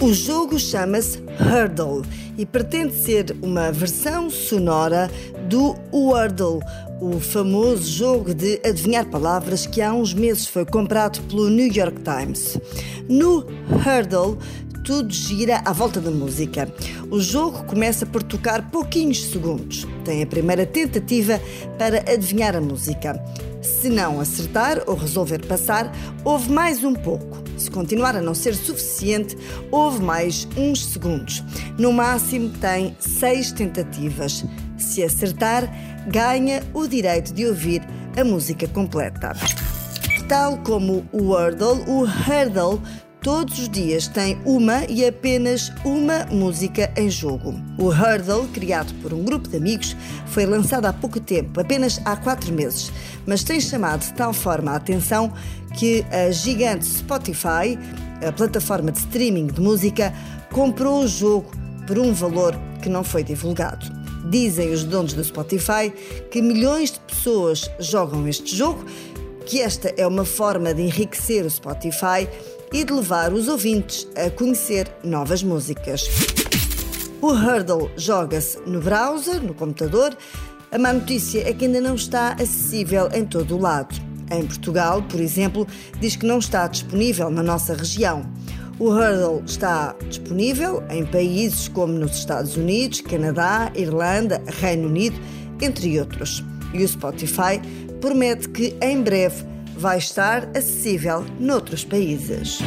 O jogo chama-se Hurdle e pretende ser uma versão sonora do Wordle, o famoso jogo de adivinhar palavras que há uns meses foi comprado pelo New York Times. No Hurdle, tudo gira à volta da música. O jogo começa por tocar pouquinhos segundos. Tem a primeira tentativa para adivinhar a música. Se não acertar ou resolver passar, houve mais um pouco. Se continuar a não ser suficiente, houve mais uns segundos. No máximo, tem seis tentativas. Se acertar, ganha o direito de ouvir a música completa. Tal como o Wordle, o Hurdle todos os dias tem uma e apenas uma música em jogo. O Hurdle, criado por um grupo de amigos, foi lançado há pouco tempo, apenas há quatro meses, mas tem chamado de tal forma a atenção que a gigante Spotify, a plataforma de streaming de música, comprou o jogo por um valor que não foi divulgado. Dizem os donos do Spotify que milhões de pessoas jogam este jogo, que esta é uma forma de enriquecer o Spotify e de levar os ouvintes a conhecer novas músicas. O Hurdle joga-se no browser, no computador. A má notícia é que ainda não está acessível em todo o lado. Em Portugal, por exemplo, diz que não está disponível na nossa região. O Hurdle está disponível em países como nos Estados Unidos, Canadá, Irlanda, Reino Unido, entre outros. E o Spotify promete que em breve vai estar acessível noutros países.